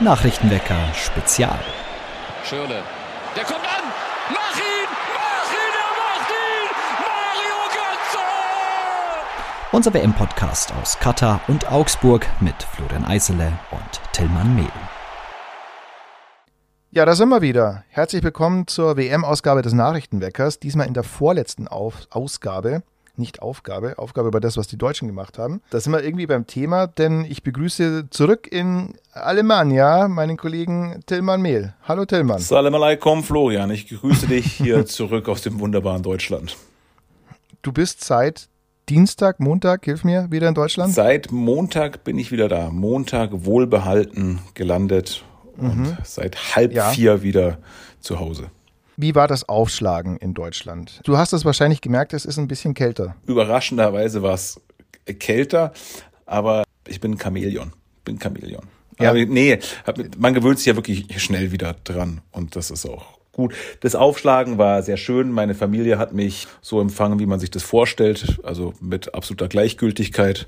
Nachrichtenwecker Spezial. Schürle. Der kommt an. Mach ihn! Mach ihn! Er macht ihn! Mario Götze! Unser WM-Podcast aus Katar und Augsburg mit Florian Eisele und Tillmann Mehl. Ja, da sind wir wieder. Herzlich willkommen zur WM-Ausgabe des Nachrichtenweckers. Diesmal in der vorletzten Auf Ausgabe nicht Aufgabe, Aufgabe über das, was die Deutschen gemacht haben. Da sind wir irgendwie beim Thema, denn ich begrüße zurück in Alemannia meinen Kollegen Tillmann Mehl. Hallo Tillmann. Salam alaikum Florian, ich grüße dich hier zurück aus dem wunderbaren Deutschland. Du bist seit Dienstag, Montag, hilf mir, wieder in Deutschland? Seit Montag bin ich wieder da. Montag wohlbehalten gelandet mhm. und seit halb ja. vier wieder zu Hause. Wie war das Aufschlagen in Deutschland? Du hast es wahrscheinlich gemerkt, es ist ein bisschen kälter. Überraschenderweise war es kälter, aber ich bin Chamäleon. Bin Chamäleon. Ja. Aber nee, man gewöhnt sich ja wirklich schnell wieder dran und das ist auch gut. Das Aufschlagen war sehr schön. Meine Familie hat mich so empfangen, wie man sich das vorstellt, also mit absoluter Gleichgültigkeit.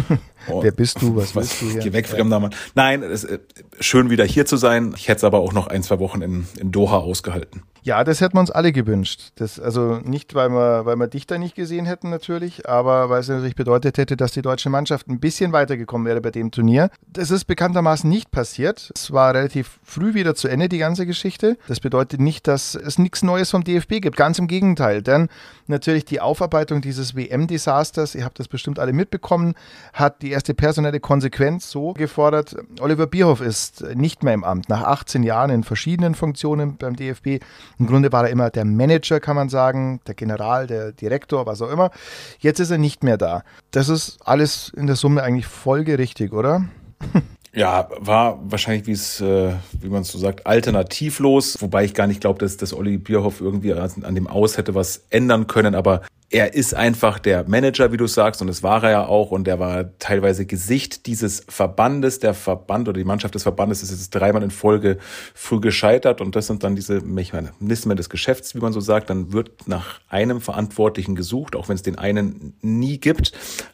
Wer bist du? Was willst du hier? Geh weg, fremder Mann. Nein, es ist schön wieder hier zu sein. Ich hätte es aber auch noch ein, zwei Wochen in, in Doha ausgehalten. Ja, das hätten wir uns alle gewünscht. Das, also nicht, weil wir, weil wir dich da nicht gesehen hätten natürlich, aber weil es natürlich bedeutet hätte, dass die deutsche Mannschaft ein bisschen weitergekommen wäre bei dem Turnier. Das ist bekanntermaßen nicht passiert. Es war relativ früh wieder zu Ende, die ganze Geschichte. Das bedeutet nicht, dass es nichts Neues vom DFB gibt. Ganz im Gegenteil. Denn natürlich die Aufarbeitung dieses WM-Desasters, ihr habt das bestimmt alle mitbekommen, hat die erste personelle Konsequenz so gefordert. Oliver Bierhoff ist nicht mehr im Amt. Nach 18 Jahren in verschiedenen Funktionen beim DFB im Grunde war er immer der Manager, kann man sagen, der General, der Direktor, was auch immer. Jetzt ist er nicht mehr da. Das ist alles in der Summe eigentlich folgerichtig, oder? Ja, war wahrscheinlich, wie es, äh, wie man so sagt, alternativlos, wobei ich gar nicht glaube, dass, dass Olli Bierhoff irgendwie an, an dem Aus hätte was ändern können, aber er ist einfach der Manager, wie du sagst, und das war er ja auch, und er war teilweise Gesicht dieses Verbandes. Der Verband oder die Mannschaft des Verbandes ist jetzt dreimal in Folge früh gescheitert, und das sind dann diese Mechanismen des Geschäfts, wie man so sagt. Dann wird nach einem Verantwortlichen gesucht, auch wenn es den einen nie gibt.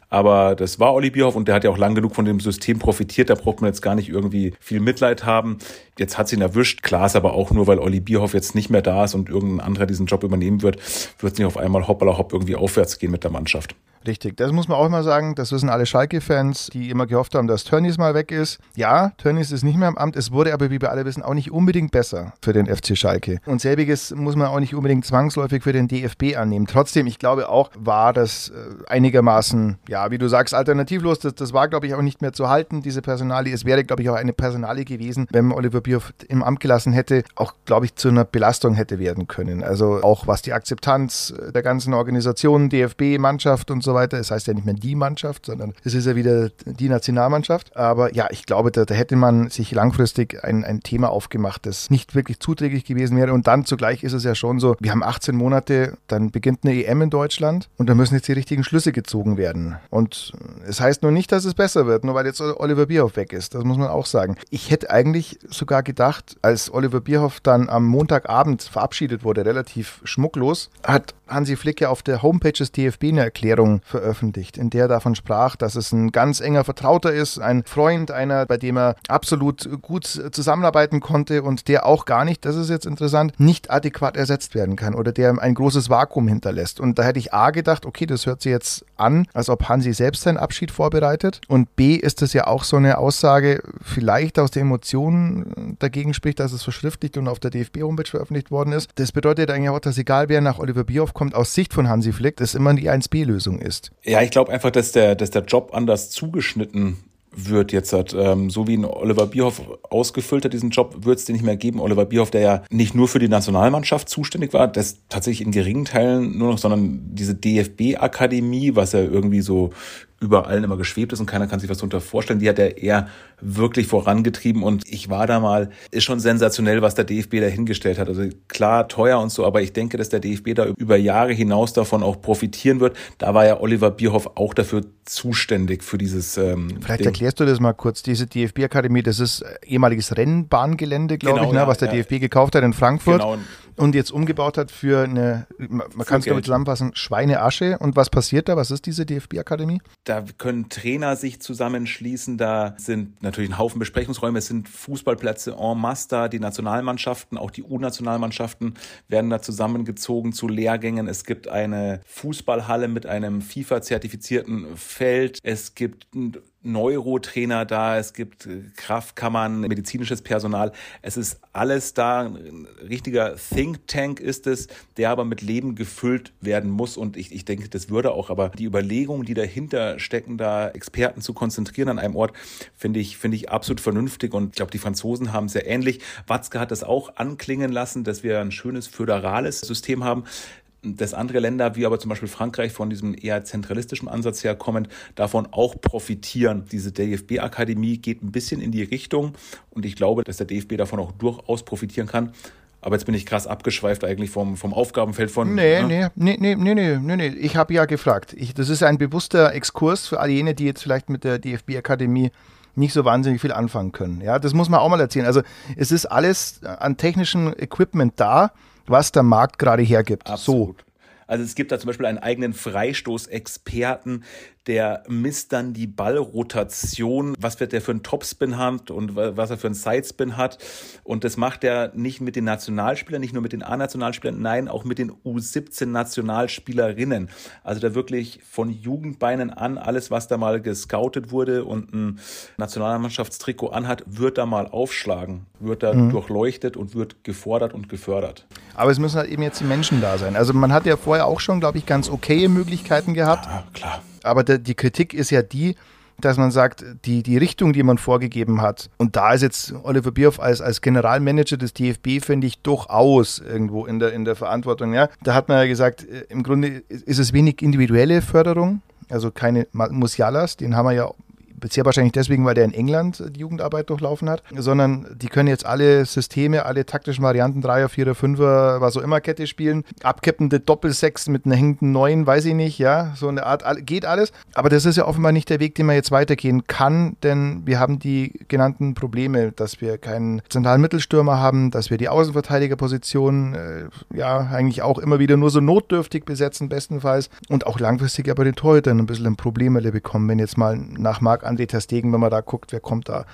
Aber das war Olli Bierhoff und der hat ja auch lang genug von dem System profitiert. Da braucht man jetzt gar nicht irgendwie viel Mitleid haben. Jetzt hat sie ihn erwischt. Klar ist aber auch nur, weil Olli Bierhoff jetzt nicht mehr da ist und irgendein anderer diesen Job übernehmen wird, wird es nicht auf einmal hoppala hopp irgendwie aufwärts gehen mit der Mannschaft. Richtig, das muss man auch immer sagen. Das wissen alle Schalke-Fans, die immer gehofft haben, dass Tönnies mal weg ist. Ja, Tönnies ist nicht mehr im Amt. Es wurde aber, wie wir alle wissen, auch nicht unbedingt besser für den FC Schalke. Und selbiges muss man auch nicht unbedingt zwangsläufig für den DFB annehmen. Trotzdem, ich glaube auch, war das äh, einigermaßen, ja, wie du sagst, alternativlos. Das, das war, glaube ich, auch nicht mehr zu halten, diese Personalie. Es wäre, glaube ich, auch eine Personalie gewesen, wenn man Oliver Bierhoff im Amt gelassen hätte, auch, glaube ich, zu einer Belastung hätte werden können. Also auch was die Akzeptanz der ganzen Organisation, DFB, Mannschaft und so weiter. Es heißt ja nicht mehr die Mannschaft, sondern es ist ja wieder die Nationalmannschaft. Aber ja, ich glaube, da, da hätte man sich langfristig ein, ein Thema aufgemacht, das nicht wirklich zuträglich gewesen wäre. Und dann zugleich ist es ja schon so, wir haben 18 Monate, dann beginnt eine EM in Deutschland und da müssen jetzt die richtigen Schlüsse gezogen werden. Und es heißt nur nicht, dass es besser wird, nur weil jetzt Oliver Bierhoff weg ist. Das muss man auch sagen. Ich hätte eigentlich sogar gedacht, als Oliver Bierhoff dann am Montagabend verabschiedet wurde, relativ schmucklos, hat Hansi Flick ja auf der Homepage des DFB eine Erklärung veröffentlicht, in der er davon sprach, dass es ein ganz enger Vertrauter ist, ein Freund, einer, bei dem er absolut gut zusammenarbeiten konnte und der auch gar nicht, das ist jetzt interessant, nicht adäquat ersetzt werden kann oder der ein großes Vakuum hinterlässt. Und da hätte ich A gedacht, okay, das hört sich jetzt an, als ob Hansi selbst seinen Abschied vorbereitet. Und B ist es ja auch so eine Aussage, vielleicht aus der Emotion dagegen spricht, dass es verschriftlicht und auf der DFB-Homepage veröffentlicht worden ist. Das bedeutet eigentlich auch, dass egal wer nach Oliver Bierhoff kommt, aus Sicht von Hansi Flick, das immer die 1B-Lösung ist. Ja, ich glaube einfach, dass der, dass der Job anders zugeschnitten wird jetzt hat. Ähm, so wie ein Oliver Bierhoff ausgefüllt hat, diesen Job, wird es den nicht mehr geben. Oliver Bierhoff, der ja nicht nur für die Nationalmannschaft zuständig war, das tatsächlich in geringen Teilen nur noch, sondern diese DFB-Akademie, was ja irgendwie so über allen immer geschwebt ist und keiner kann sich was darunter vorstellen. Die hat er eher wirklich vorangetrieben und ich war da mal, ist schon sensationell, was der DFB da hingestellt hat. Also klar, teuer und so, aber ich denke, dass der DFB da über Jahre hinaus davon auch profitieren wird. Da war ja Oliver Bierhoff auch dafür zuständig für dieses. Ähm, Vielleicht Ding. erklärst du das mal kurz. Diese DFB-Akademie, das ist ehemaliges Rennbahngelände, glaube genau, ich, ne, ja, was der ja. DFB gekauft hat in Frankfurt. Genau und jetzt umgebaut hat für eine, man kann es ich zusammenfassen, Schweineasche. Und was passiert da? Was ist diese DFB-Akademie? Da können Trainer sich zusammenschließen, da sind natürlich ein Haufen Besprechungsräume, es sind Fußballplätze en masse da, die Nationalmannschaften, auch die U-Nationalmannschaften werden da zusammengezogen zu Lehrgängen. Es gibt eine Fußballhalle mit einem FIFA-zertifizierten Feld. Es gibt Neurotrainer da, es gibt äh, Kraftkammern, medizinisches Personal. Es ist alles da. Ein richtiger Think Tank ist es, der aber mit Leben gefüllt werden muss. Und ich, ich denke, das würde auch. Aber die Überlegungen, die dahinter stecken, da Experten zu konzentrieren an einem Ort, finde ich, finde ich absolut vernünftig. Und ich glaube, die Franzosen haben sehr ähnlich. Watzke hat das auch anklingen lassen, dass wir ein schönes föderales System haben dass andere Länder, wie aber zum Beispiel Frankreich, von diesem eher zentralistischen Ansatz her kommend, davon auch profitieren. Diese DFB-Akademie geht ein bisschen in die Richtung und ich glaube, dass der DFB davon auch durchaus profitieren kann. Aber jetzt bin ich krass abgeschweift eigentlich vom, vom Aufgabenfeld von. Nee, ne? nee, nee, nee, nee, nee, nee. Ich habe ja gefragt. Ich, das ist ein bewusster Exkurs für all jene, die jetzt vielleicht mit der DFB-Akademie nicht so wahnsinnig viel anfangen können. Ja, das muss man auch mal erzählen. Also es ist alles an technischem Equipment da was der Markt gerade hergibt. Absolut. So. Also es gibt da zum Beispiel einen eigenen Freistoßexperten, der misst dann die Ballrotation, was wird der für einen Topspin hat und was er für einen Sidespin hat. Und das macht er nicht mit den Nationalspielern, nicht nur mit den A-Nationalspielern, nein, auch mit den U17-Nationalspielerinnen. Also da wirklich von Jugendbeinen an, alles, was da mal gescoutet wurde und ein Nationalmannschaftstrikot anhat, wird da mal aufschlagen, wird da mhm. durchleuchtet und wird gefordert und gefördert. Aber es müssen halt eben jetzt die Menschen da sein. Also man hat ja vorher auch schon, glaube ich, ganz okaye Möglichkeiten gehabt. Ja, klar aber der, die Kritik ist ja die, dass man sagt, die, die Richtung, die man vorgegeben hat, und da ist jetzt Oliver Bierhoff als, als Generalmanager des DFB, finde ich, durchaus irgendwo in der, in der Verantwortung. Ja? Da hat man ja gesagt, äh, im Grunde ist es wenig individuelle Förderung, also keine Musialas, den haben wir ja bisher wahrscheinlich deswegen, weil der in England die Jugendarbeit durchlaufen hat, sondern die können jetzt alle Systeme, alle taktischen Varianten, Dreier, Vierer, Fünfer, was auch immer Kette spielen, abkippende Doppelsechs mit einer hängenden Neun, weiß ich nicht, ja, so eine Art, geht alles. Aber das ist ja offenbar nicht der Weg, den man jetzt weitergehen kann, denn wir haben die genannten Probleme, dass wir keinen zentralen Mittelstürmer haben, dass wir die Außenverteidigerposition äh, ja eigentlich auch immer wieder nur so notdürftig besetzen, bestenfalls, und auch langfristig aber den Torhütern ein bisschen ein Problem bekommen, wenn jetzt mal nach Marc André Terstegen, wenn man da guckt, wer kommt da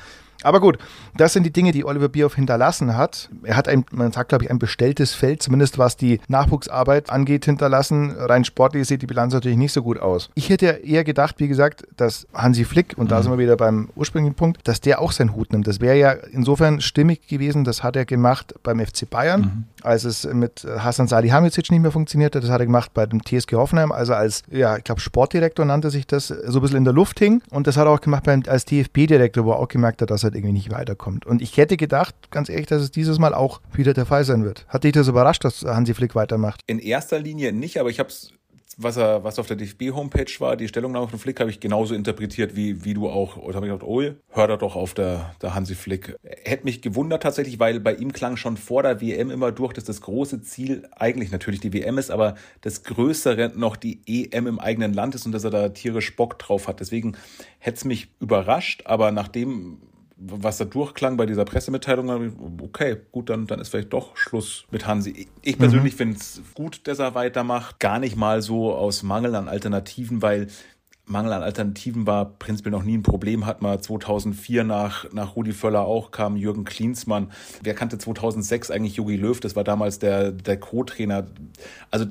aber gut, das sind die Dinge, die Oliver Bierhoff hinterlassen hat. Er hat ein, man sagt, glaube ich, ein bestelltes Feld, zumindest was die Nachwuchsarbeit angeht, hinterlassen. Rein sportlich sieht die Bilanz natürlich nicht so gut aus. Ich hätte eher gedacht, wie gesagt, dass Hansi Flick, und da mhm. sind wir wieder beim ursprünglichen Punkt, dass der auch seinen Hut nimmt. Das wäre ja insofern stimmig gewesen, das hat er gemacht beim FC Bayern. Mhm als es mit Hasan Salihamidzic nicht mehr funktionierte. Das hat er gemacht bei dem TSG Hoffenheim, also als, ja, ich glaube, Sportdirektor nannte sich das, so ein bisschen in der Luft hing. Und das hat er auch gemacht beim, als DFB-Direktor, wo er auch gemerkt hat, dass er irgendwie nicht weiterkommt. Und ich hätte gedacht, ganz ehrlich, dass es dieses Mal auch wieder der Fall sein wird. Hat dich das überrascht, dass Hansi Flick weitermacht? In erster Linie nicht, aber ich habe es was was auf der DFB-Homepage war, die Stellungnahme von Flick, habe ich genauso interpretiert wie, wie du auch. Und habe ich gedacht, oh, hör da doch auf der, der Hansi Flick. Hätte mich gewundert tatsächlich, weil bei ihm klang schon vor der WM immer durch, dass das große Ziel eigentlich natürlich die WM ist, aber das Größere noch die EM im eigenen Land ist und dass er da tierisch Bock drauf hat. Deswegen hätte es mich überrascht, aber nachdem was da durchklang bei dieser Pressemitteilung, okay, gut, dann, dann ist vielleicht doch Schluss mit Hansi. Ich persönlich mhm. finde es gut, dass er weitermacht. Gar nicht mal so aus Mangel an Alternativen, weil Mangel an Alternativen war prinzipiell noch nie ein Problem, hat man 2004 nach, nach Rudi Völler auch, kam Jürgen Klinsmann. Wer kannte 2006 eigentlich Jogi Löw? Das war damals der, der Co-Trainer. Also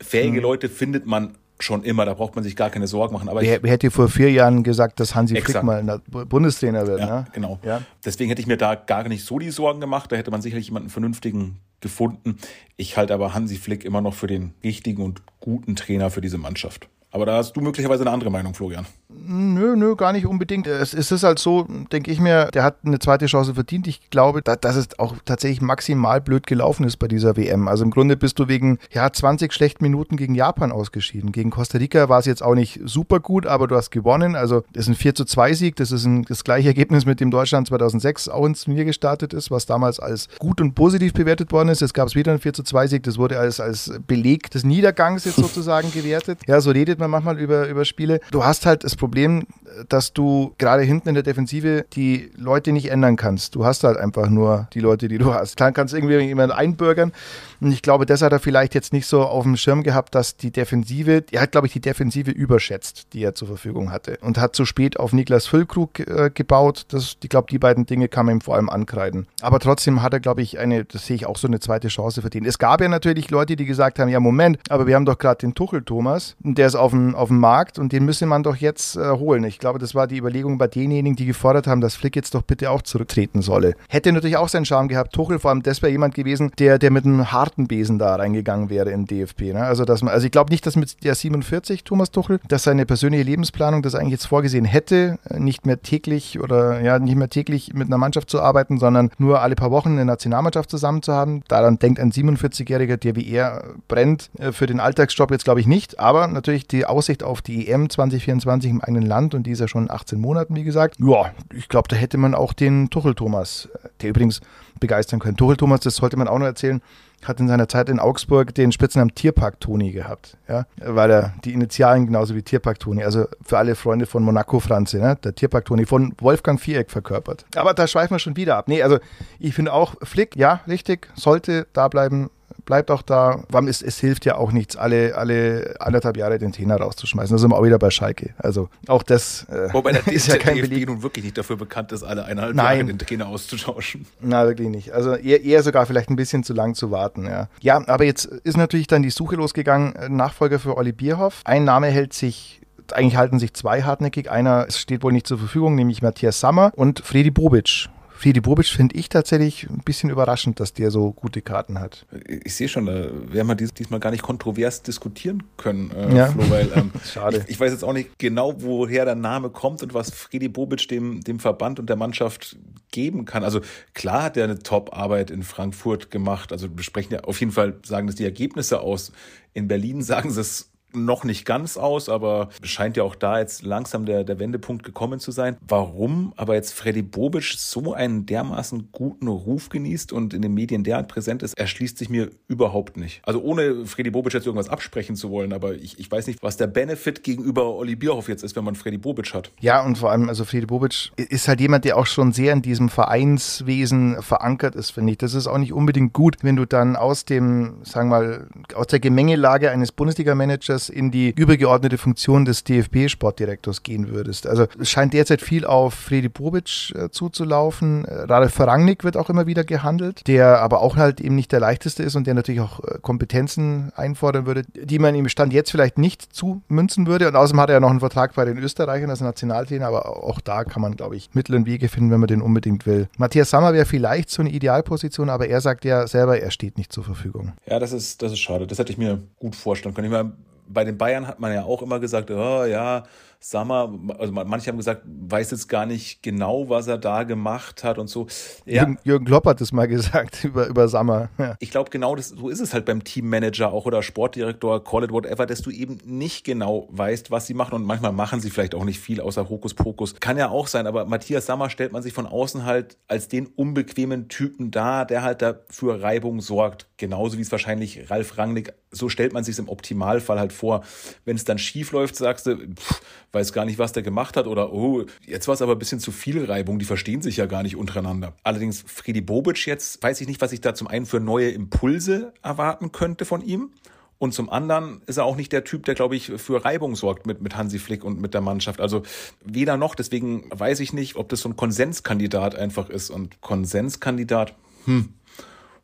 fähige mhm. Leute findet man schon immer, da braucht man sich gar keine Sorgen machen. Aber wer, wer hätte vor vier Jahren gesagt, dass Hansi exakt. Flick mal Bundestrainer wird? Ja, ne? genau. Ja? Deswegen hätte ich mir da gar nicht so die Sorgen gemacht. Da hätte man sicherlich jemanden vernünftigen gefunden. Ich halte aber Hansi Flick immer noch für den richtigen und guten Trainer für diese Mannschaft. Aber da hast du möglicherweise eine andere Meinung, Florian. Nö, nö, gar nicht unbedingt. Es, ist halt so, denke ich mir, der hat eine zweite Chance verdient. Ich glaube, dass, dass es auch tatsächlich maximal blöd gelaufen ist bei dieser WM. Also im Grunde bist du wegen ja, 20 schlechten Minuten gegen Japan ausgeschieden. Gegen Costa Rica war es jetzt auch nicht super gut, aber du hast gewonnen. Also das ist ein 4 zu 2 Sieg. Das ist ein, das gleiche Ergebnis, mit dem Deutschland 2006 auch ins Turnier gestartet ist, was damals als gut und positiv bewertet worden ist. Jetzt gab es wieder ein 4 zu 2 Sieg. Das wurde als, als Beleg des Niedergangs jetzt sozusagen gewertet. Ja, so redet man manchmal über, über Spiele. Du hast halt Problem, dass du gerade hinten in der Defensive die Leute nicht ändern kannst. Du hast halt einfach nur die Leute, die du hast. Dann kannst irgendwie jemanden einbürgern. Und ich glaube, das hat er vielleicht jetzt nicht so auf dem Schirm gehabt, dass die Defensive, er hat, glaube ich, die Defensive überschätzt, die er zur Verfügung hatte. Und hat zu spät auf Niklas Füllkrug äh, gebaut. Das, ich glaube, die beiden Dinge kann man ihm vor allem ankreiden. Aber trotzdem hat er, glaube ich, eine, das sehe ich auch so eine zweite Chance verdient. Es gab ja natürlich Leute, die gesagt haben, ja, Moment, aber wir haben doch gerade den Tuchel Thomas, der ist auf dem, auf dem Markt und den müsse man doch jetzt äh, holen. Ich glaube, das war die Überlegung bei denjenigen, die gefordert haben, dass Flick jetzt doch bitte auch zurücktreten solle. Hätte natürlich auch seinen Charme gehabt. Tuchel, vor allem, das wäre jemand gewesen, der, der mit einem harten Besen da reingegangen wäre im DFB. Ne? Also, dass man, also ich glaube nicht, dass mit der 47, Thomas Tuchel, dass seine persönliche Lebensplanung das eigentlich jetzt vorgesehen hätte, nicht mehr täglich oder ja, nicht mehr täglich mit einer Mannschaft zu arbeiten, sondern nur alle paar Wochen eine Nationalmannschaft zusammen zu haben. Daran denkt ein 47-Jähriger, der wie er brennt, äh, für den Alltagsjob jetzt glaube ich nicht, aber natürlich die Aussicht auf die EM 2024 im eigenen Land und die ist ja schon 18 Monaten, wie gesagt. Ja, ich glaube, da hätte man auch den Tuchel Thomas, äh, der übrigens begeistern können. Tuchel Thomas, das sollte man auch noch erzählen, hat in seiner Zeit in Augsburg den Spitznamen Tierpark Toni gehabt, ja, weil er die Initialen genauso wie Tierpark Toni, also für alle Freunde von Monaco Franze, ne, der Tierpark Toni von Wolfgang Viereck verkörpert. Aber da schweifen wir schon wieder ab. Nee, also ich finde auch Flick, ja, richtig, sollte da bleiben, bleibt auch da. Es, es hilft ja auch nichts, alle, alle anderthalb Jahre den Trainer rauszuschmeißen. Da sind wir auch wieder bei Schalke. Also auch das äh, Wobei der, ist ja kein DFB Beleg. nun wirklich nicht dafür bekannt ist, alle eineinhalb Nein. Jahre den Trainer auszutauschen. Na, wirklich nicht. Also eher, eher sogar vielleicht ein bisschen zu lang zu warten. Ja. ja, aber jetzt ist natürlich dann die Suche losgegangen. Nachfolger für Olli Bierhoff. Ein Name hält sich eigentlich halten sich zwei hartnäckig. Einer steht wohl nicht zur Verfügung, nämlich Matthias Sammer und Fredi Bobic. Fedi Bobic finde ich tatsächlich ein bisschen überraschend, dass der so gute Karten hat. Ich sehe schon, da werden wir dies, diesmal gar nicht kontrovers diskutieren können, äh, ja. Flo, weil ähm, Schade. Ich, ich, weiß jetzt auch nicht genau, woher der Name kommt und was Freddy Bobic dem, dem Verband und der Mannschaft geben kann. Also klar hat er eine Top-Arbeit in Frankfurt gemacht. Also wir sprechen ja auf jeden Fall, sagen das die Ergebnisse aus. In Berlin sagen sie es noch nicht ganz aus, aber scheint ja auch da jetzt langsam der, der Wendepunkt gekommen zu sein. Warum aber jetzt Freddy Bobic so einen dermaßen guten Ruf genießt und in den Medien derart präsent ist, erschließt sich mir überhaupt nicht. Also ohne Freddy Bobic jetzt irgendwas absprechen zu wollen, aber ich, ich weiß nicht, was der Benefit gegenüber Olli Bierhoff jetzt ist, wenn man Freddy Bobic hat. Ja, und vor allem, also Freddy Bobic ist halt jemand, der auch schon sehr in diesem Vereinswesen verankert ist, finde ich. Das ist auch nicht unbedingt gut, wenn du dann aus dem, sagen wir mal, aus der Gemengelage eines Bundesliga-Managers in die übergeordnete Funktion des DFB-Sportdirektors gehen würdest. Also es scheint derzeit viel auf Fredi Bobic äh, zuzulaufen. Äh, Ralf Rangnick wird auch immer wieder gehandelt, der aber auch halt eben nicht der leichteste ist und der natürlich auch äh, Kompetenzen einfordern würde, die man ihm Stand jetzt vielleicht nicht zumünzen würde. Und außerdem hat er ja noch einen Vertrag bei den Österreichern als Nationaltrainer, aber auch da kann man, glaube ich, Mittel und Wege finden, wenn man den unbedingt will. Matthias Sammer wäre vielleicht so eine Idealposition, aber er sagt ja selber, er steht nicht zur Verfügung. Ja, das ist, das ist schade. Das hätte ich mir gut vorstellen können. Ich meine, bei den Bayern hat man ja auch immer gesagt, oh, ja, Sammer, also manche haben gesagt, weiß jetzt gar nicht genau, was er da gemacht hat und so. Ja. Jürgen Klopp hat es mal gesagt über, über Sammer. Ja. Ich glaube, genau das, so ist es halt beim Teammanager auch oder Sportdirektor, call it whatever, dass du eben nicht genau weißt, was sie machen und manchmal machen sie vielleicht auch nicht viel außer Hokuspokus. Kann ja auch sein, aber Matthias Sammer stellt man sich von außen halt als den unbequemen Typen dar, der halt dafür Reibung sorgt. Genauso wie es wahrscheinlich Ralf Rangnick, so stellt man sich es im Optimalfall halt vor. Wenn es dann schief läuft, sagst du, pff, weiß gar nicht, was der gemacht hat oder oh, jetzt war es aber ein bisschen zu viel Reibung, die verstehen sich ja gar nicht untereinander. Allerdings Freddy Bobic jetzt, weiß ich nicht, was ich da zum einen für neue Impulse erwarten könnte von ihm. Und zum anderen ist er auch nicht der Typ, der, glaube ich, für Reibung sorgt mit, mit Hansi Flick und mit der Mannschaft. Also weder noch. Deswegen weiß ich nicht, ob das so ein Konsenskandidat einfach ist. Und Konsenskandidat, hm,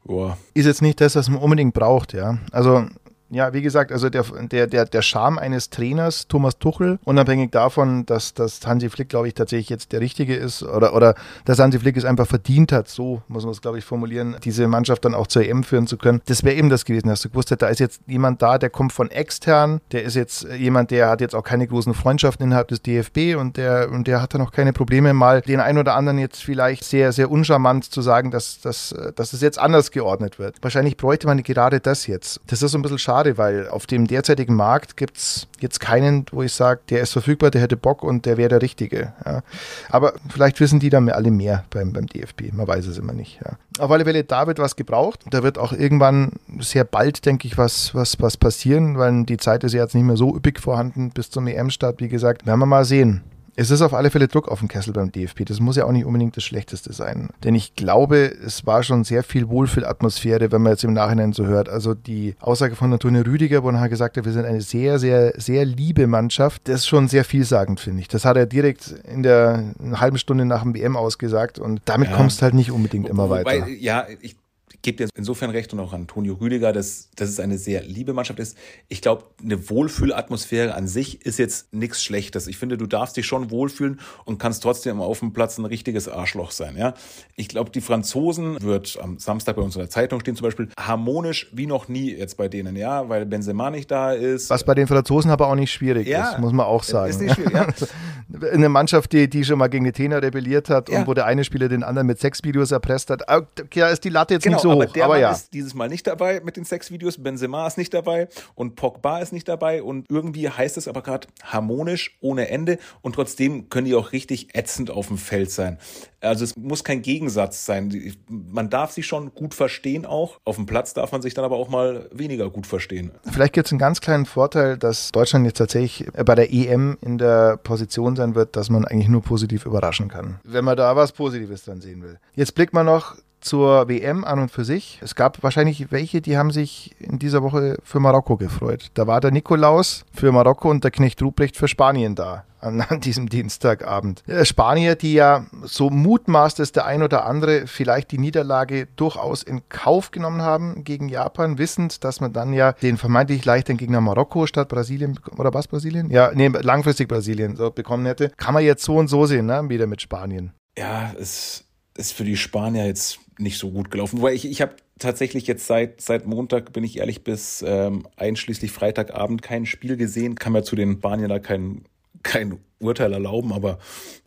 Boah. Ist jetzt nicht das, was man unbedingt braucht, ja. Also ja, wie gesagt, also der, der, der, der Charme eines Trainers, Thomas Tuchel, unabhängig davon, dass, dass Hansi Flick, glaube ich, tatsächlich jetzt der Richtige ist oder, oder dass Hansi Flick es einfach verdient hat, so muss man es, glaube ich, formulieren, diese Mannschaft dann auch zur EM führen zu können. Das wäre eben das gewesen, dass du gewusst hättest, da ist jetzt jemand da, der kommt von extern, der ist jetzt jemand, der hat jetzt auch keine großen Freundschaften innerhalb des DFB und der, und der hat da noch keine Probleme, mal den einen oder anderen jetzt vielleicht sehr, sehr uncharmant zu sagen, dass, dass, dass es jetzt anders geordnet wird. Wahrscheinlich bräuchte man gerade das jetzt. Das ist so ein bisschen schade schade, weil auf dem derzeitigen Markt gibt es jetzt keinen, wo ich sage, der ist verfügbar, der hätte Bock und der wäre der Richtige. Ja. Aber vielleicht wissen die dann alle mehr beim, beim DFB. Man weiß es immer nicht. Ja. Auf alle Fälle, da wird was gebraucht. Da wird auch irgendwann sehr bald, denke ich, was, was, was passieren, weil die Zeit ist ja jetzt nicht mehr so üppig vorhanden bis zum EM-Start. Wie gesagt, werden wir mal sehen. Es ist auf alle Fälle Druck auf dem Kessel beim DFB. Das muss ja auch nicht unbedingt das Schlechteste sein. Denn ich glaube, es war schon sehr viel Wohlfühlatmosphäre, wenn man jetzt im Nachhinein so hört. Also die Aussage von Antonio Rüdiger, wo er gesagt hat, wir sind eine sehr, sehr, sehr liebe Mannschaft, das ist schon sehr vielsagend, finde ich. Das hat er direkt in der halben Stunde nach dem WM ausgesagt und damit ja. kommst du halt nicht unbedingt immer Wobei, weiter. Ja, ich gebe dir insofern recht und auch Antonio Rüdiger, dass, dass es eine sehr liebe Mannschaft ist. Ich glaube, eine Wohlfühlatmosphäre an sich ist jetzt nichts Schlechtes. Ich finde, du darfst dich schon wohlfühlen und kannst trotzdem auf dem Platz ein richtiges Arschloch sein. Ja, ich glaube, die Franzosen wird am Samstag bei uns in der Zeitung stehen zum Beispiel harmonisch wie noch nie jetzt bei denen, ja, weil Benzema nicht da ist. Was bei den Franzosen aber auch nicht schwierig ja, ist, muss man auch sagen. Ist nicht schwierig, ja. Eine Mannschaft, die, die schon mal gegen die Tena rebelliert hat ja. und wo der eine Spieler den anderen mit Sexvideos erpresst hat, da ist die Latte jetzt genau, nicht so. Aber der aber Mann ja. ist dieses Mal nicht dabei mit den Sexvideos. Benzema ist nicht dabei und Pogba ist nicht dabei. Und irgendwie heißt es aber gerade harmonisch ohne Ende. Und trotzdem können die auch richtig ätzend auf dem Feld sein. Also es muss kein Gegensatz sein. Man darf sich schon gut verstehen auch. Auf dem Platz darf man sich dann aber auch mal weniger gut verstehen. Vielleicht gibt es einen ganz kleinen Vorteil, dass Deutschland jetzt tatsächlich bei der EM in der Position sein wird, dass man eigentlich nur positiv überraschen kann. Wenn man da was Positives dann sehen will. Jetzt blickt man noch zur WM an und für sich. Es gab wahrscheinlich welche, die haben sich in dieser Woche für Marokko gefreut. Da war der Nikolaus für Marokko und der Knecht Ruprecht für Spanien da an, diesem Dienstagabend. Äh, Spanier, die ja so mutmaßt, dass der ein oder andere vielleicht die Niederlage durchaus in Kauf genommen haben gegen Japan, wissend, dass man dann ja den vermeintlich leichteren Gegner Marokko statt Brasilien oder was Brasilien? Ja, nee, langfristig Brasilien so bekommen hätte. Kann man jetzt so und so sehen, ne? wieder mit Spanien. Ja, es ist für die Spanier jetzt nicht so gut gelaufen. Weil ich, ich habe tatsächlich jetzt seit, seit Montag, bin ich ehrlich, bis ähm, einschließlich Freitagabend kein Spiel gesehen. Kann mir zu den Spaniern da kein, kein Urteil erlauben, aber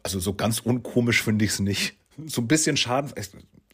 also so ganz unkomisch finde ich es nicht. So ein bisschen Schaden,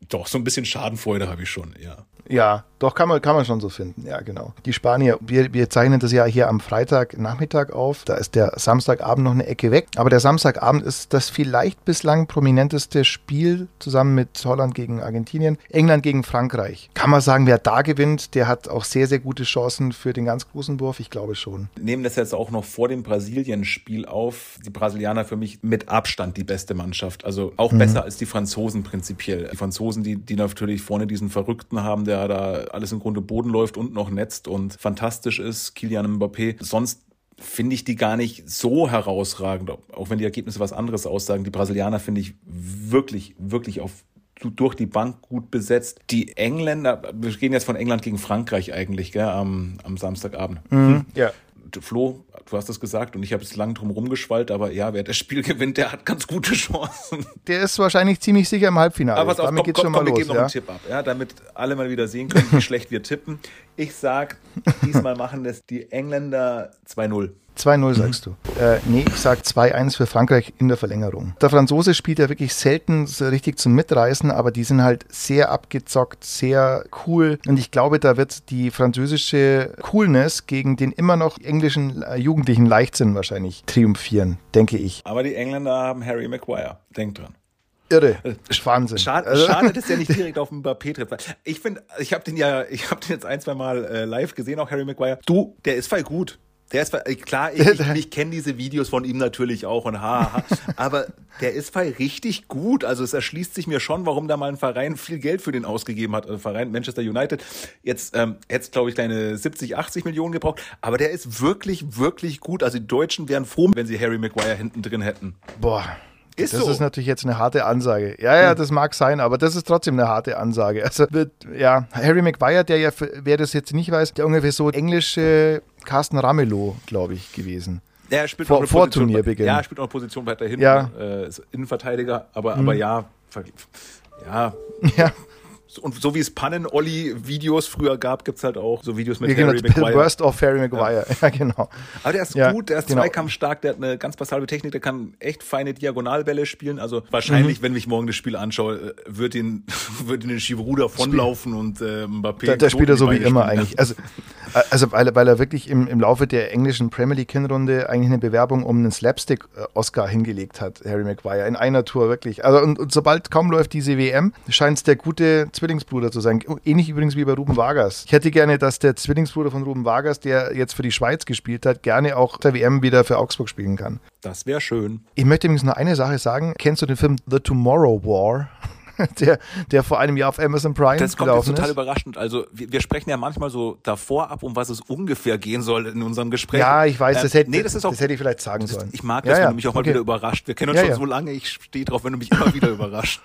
doch, so ein bisschen Schadenfreude habe ich schon, ja. Ja, doch, kann man, kann man schon so finden. Ja, genau. Die Spanier, wir, wir zeichnen das ja hier am Freitagnachmittag auf. Da ist der Samstagabend noch eine Ecke weg. Aber der Samstagabend ist das vielleicht bislang prominenteste Spiel zusammen mit Holland gegen Argentinien. England gegen Frankreich. Kann man sagen, wer da gewinnt, der hat auch sehr, sehr gute Chancen für den ganz großen Wurf. Ich glaube schon. Nehmen das jetzt auch noch vor dem Brasilien-Spiel auf. Die Brasilianer für mich mit Abstand die beste Mannschaft. Also auch mhm. besser als die Franzosen prinzipiell. Die Franzosen, die, die natürlich vorne diesen Verrückten haben, der da alles im Grunde Boden läuft und noch netzt und fantastisch ist, Kilian Mbappé. Sonst finde ich die gar nicht so herausragend, auch wenn die Ergebnisse was anderes aussagen. Die Brasilianer finde ich wirklich, wirklich auf durch die Bank gut besetzt. Die Engländer, wir gehen jetzt von England gegen Frankreich eigentlich, gell, am, am Samstagabend. Mhm, ja. Flo, du hast das gesagt und ich habe es lang drum rumgeschwallt, aber ja, wer das Spiel gewinnt, der hat ganz gute Chancen. Der ist wahrscheinlich ziemlich sicher im Halbfinale. Aber was auf, damit komm, komm, schon komm, mal wir los, geben ja? noch einen Tipp ab, ja, damit alle mal wieder sehen können, wie schlecht wir tippen. Ich sag, diesmal machen das die Engländer 2-0. 2-0 sagst mhm. du. Äh, nee, ich sag 2-1 für Frankreich in der Verlängerung. Der Franzose spielt ja wirklich selten so richtig zum Mitreißen, aber die sind halt sehr abgezockt, sehr cool. Und ich glaube, da wird die französische Coolness gegen den immer noch englischen äh, jugendlichen Leichtsinn wahrscheinlich triumphieren, denke ich. Aber die Engländer haben Harry Maguire. Denk dran. Irre. Äh, Wahnsinn. Schade, also, schade, dass er nicht direkt auf dem Mbappé tritt. Ich finde, ich habe den ja, ich habe den jetzt ein, zwei Mal äh, live gesehen, auch Harry Maguire. Du, der ist voll gut. Der ist äh, klar, ich, ich, ich kenne diese Videos von ihm natürlich auch und haha, aber der ist bei richtig gut. Also es erschließt sich mir schon, warum da mal ein Verein viel Geld für den ausgegeben hat. Ein Verein Manchester United. Jetzt ähm, hätte es, glaube ich, kleine 70, 80 Millionen gebraucht. Aber der ist wirklich, wirklich gut. Also die Deutschen wären froh, wenn sie Harry Maguire hinten drin hätten. Boah, ist das so. ist natürlich jetzt eine harte Ansage. Ja, ja, hm. das mag sein, aber das ist trotzdem eine harte Ansage. Also wird, ja, Harry Maguire, der ja, wer das jetzt nicht weiß, der ungefähr so englische Carsten Ramelow, glaube ich, gewesen. Ja, er spielt vor, auch eine vor Turnierbeginn. Ja, er spielt auch eine Position weiter hinten. Ja. Äh, ist Innenverteidiger, aber, mhm. aber ja, ja. Ja und so wie es Pannen-Olli-Videos früher gab, gibt es halt auch so Videos mit ja, Harry genau, Maguire. Worst of Harry Maguire, ja, ja genau. Aber der ist ja, gut, der ist genau. zweikampfstark, der hat eine ganz passable Technik, der kann echt feine Diagonalbälle spielen. Also wahrscheinlich, mhm. wenn ich morgen das Spiel anschaue, äh, wird ihn, wird ihn den Chivru davonlaufen und äh, Mbappé. Da, der spielt er so wie immer eigentlich. Also Also weil, weil er wirklich im, im Laufe der englischen Premier League Hinrunde eigentlich eine Bewerbung um einen Slapstick-Oscar hingelegt hat, Harry Maguire, in einer Tour wirklich. Also und, und sobald kaum läuft diese WM, scheint es der gute Zwillingsbruder zu sein. Ähnlich übrigens wie bei Ruben Vargas. Ich hätte gerne, dass der Zwillingsbruder von Ruben Vargas, der jetzt für die Schweiz gespielt hat, gerne auch der WM wieder für Augsburg spielen kann. Das wäre schön. Ich möchte übrigens noch eine Sache sagen. Kennst du den Film The Tomorrow War? der, der vor einem Jahr auf Amazon Prime Das kommt jetzt total ist. überraschend. Also wir, wir, sprechen ja manchmal so davor ab, um was es ungefähr gehen soll in unserem Gespräch. Ja, ich weiß, das, ähm, hätte, nee, das, ist auch, das hätte ich vielleicht sagen sollen. Ich mag ja, das, ja, wenn du mich auch mal okay. wieder überrascht. Wir kennen uns Ja, schon ja. so lange, ich stehe drauf, wenn du mich immer wieder überrascht.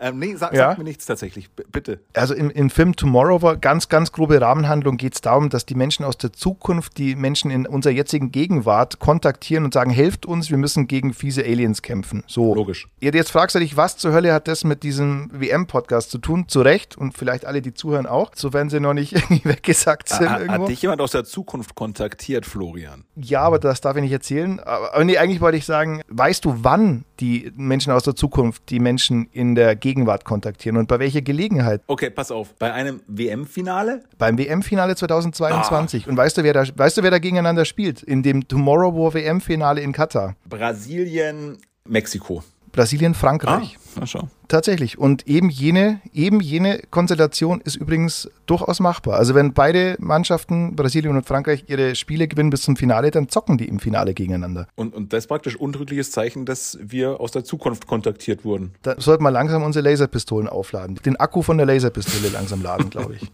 Ähm, nee, sag, Ja. sag mir nichts tatsächlich. B bitte. Also im, im Film Tomorrow war ganz, ganz grobe Rahmenhandlung geht es darum, dass die Menschen aus der Zukunft die Menschen in unserer jetzigen Gegenwart kontaktieren und sagen, helft uns, wir müssen gegen fiese Aliens kämpfen. So. Logisch. Ja, Jetzt fragst du dich, was zur Hölle hat das mit diesem WM-Podcast zu tun? Zu Recht und vielleicht alle, die zuhören auch, sofern sie noch nicht irgendwie weggesagt sind Hat, irgendwo. hat dich jemand aus der Zukunft kontaktiert, Florian? Ja, aber das darf ich nicht erzählen. Aber, aber nee, eigentlich wollte ich sagen, weißt du, wann die Menschen aus der Zukunft die Menschen in der Gegenwart kontaktieren und bei welcher Gelegenheit? Okay, pass auf. Bei einem WM-Finale? Beim WM-Finale 2022. Ah. Und weißt du, wer da, weißt du, wer da gegeneinander spielt? In dem Tomorrow War WM-Finale in Katar. Brasilien, Mexiko. Brasilien, Frankreich. na schau. Tatsächlich. Und eben jene, eben jene Konstellation ist übrigens durchaus machbar. Also wenn beide Mannschaften, Brasilien und Frankreich, ihre Spiele gewinnen bis zum Finale, dann zocken die im Finale gegeneinander. Und, und das ist praktisch untrügliches Zeichen, dass wir aus der Zukunft kontaktiert wurden. Da sollten wir langsam unsere Laserpistolen aufladen. Den Akku von der Laserpistole langsam laden, glaube ich.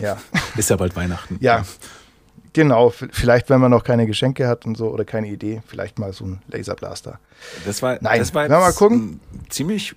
Ja. Ist ja bald Weihnachten. Ja. Genau, vielleicht, wenn man noch keine Geschenke hat und so oder keine Idee, vielleicht mal so ein Laserblaster. Das war, Nein, das war wir mal jetzt gucken? Hm? ein ziemlich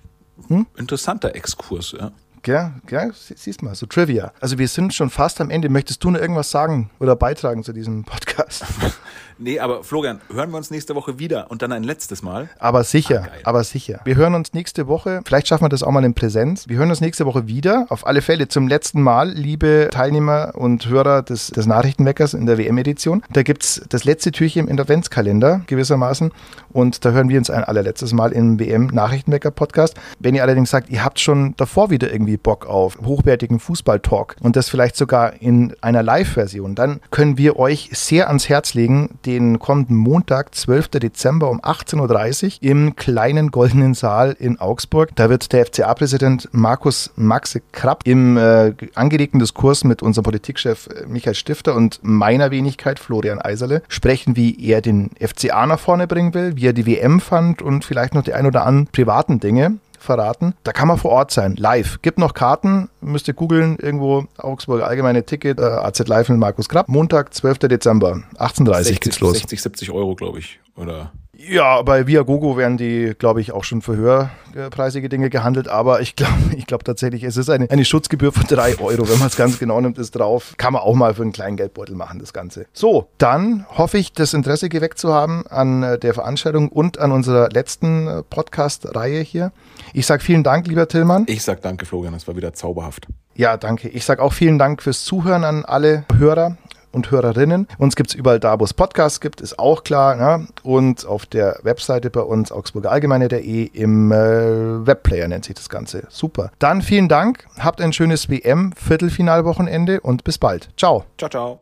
interessanter Exkurs. Ja. Ja, ja, sie- siehst mal, so Trivia. Also wir sind schon fast am Ende. Möchtest du noch irgendwas sagen oder beitragen zu diesem Podcast? Nee, aber Florian, hören wir uns nächste Woche wieder und dann ein letztes Mal. Aber sicher, Ah, aber sicher. Wir hören uns nächste Woche, vielleicht schaffen wir das auch mal in Präsenz. Wir hören uns nächste Woche wieder. Auf alle Fälle zum letzten Mal, liebe Teilnehmer und Hörer des, des Nachrichtenweckers in der WM-Edition. Da gibt's das letzte Türchen im Adventskalender gewissermaßen. Und da hören wir uns ein allerletztes Mal im WM-Nachrichtenwecker-Podcast. Wenn ihr allerdings sagt, ihr habt schon davor wieder irgendwie Bock auf hochwertigen Fußball-Talk und das vielleicht sogar in einer Live-Version, dann können wir euch sehr ans Herz legen, den kommenden Montag, 12. Dezember um 18.30 Uhr im kleinen Goldenen Saal in Augsburg. Da wird der FCA-Präsident Markus Maxe Krapp im äh, angelegten Diskurs mit unserem Politikchef äh, Michael Stifter und meiner Wenigkeit Florian Eiserle sprechen, wie er den FCA nach vorne bringen will, wie er die WM fand und vielleicht noch die ein oder anderen privaten Dinge verraten. Da kann man vor Ort sein, live. Gibt noch Karten, müsst ihr googeln, irgendwo Augsburg allgemeine Ticket, äh, AZ Live mit Markus Krapp. Montag, 12. Dezember, 18.30 geht's los. 60, 70 Euro, glaube ich. Oder Ja, bei Viagogo werden die, glaube ich, auch schon für höherpreisige Dinge gehandelt, aber ich glaube ich glaub tatsächlich, es ist eine, eine Schutzgebühr von drei Euro, wenn man es ganz genau nimmt, ist drauf. Kann man auch mal für einen kleinen Geldbeutel machen, das Ganze. So, dann hoffe ich, das Interesse geweckt zu haben an äh, der Veranstaltung und an unserer letzten äh, Podcast-Reihe hier. Ich sage vielen Dank, lieber Tillmann. ich sag danke, Florian, das war wieder zauberhaft. Ja, danke. Ich sage auch vielen Dank fürs Zuhören an alle Hörer und Hörerinnen. Uns gibt es überall da, wo es Podcasts gibt, ist auch klar. Ne? Und auf der Webseite bei uns, augsburgerallgemeine.de, im äh, Webplayer nennt sich das Ganze. Super. Dann vielen Dank, habt ein schönes WM-Viertelfinalwochenende und bis bald. Ciao. Ciao, ciao.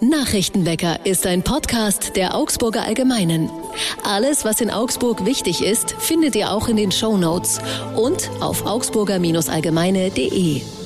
Nachrichtenwecker ist ein Podcast der Augsburger Allgemeinen. Alles, was in Augsburg wichtig ist, findet ihr auch in den Shownotes und auf augsburger-allgemeine.de.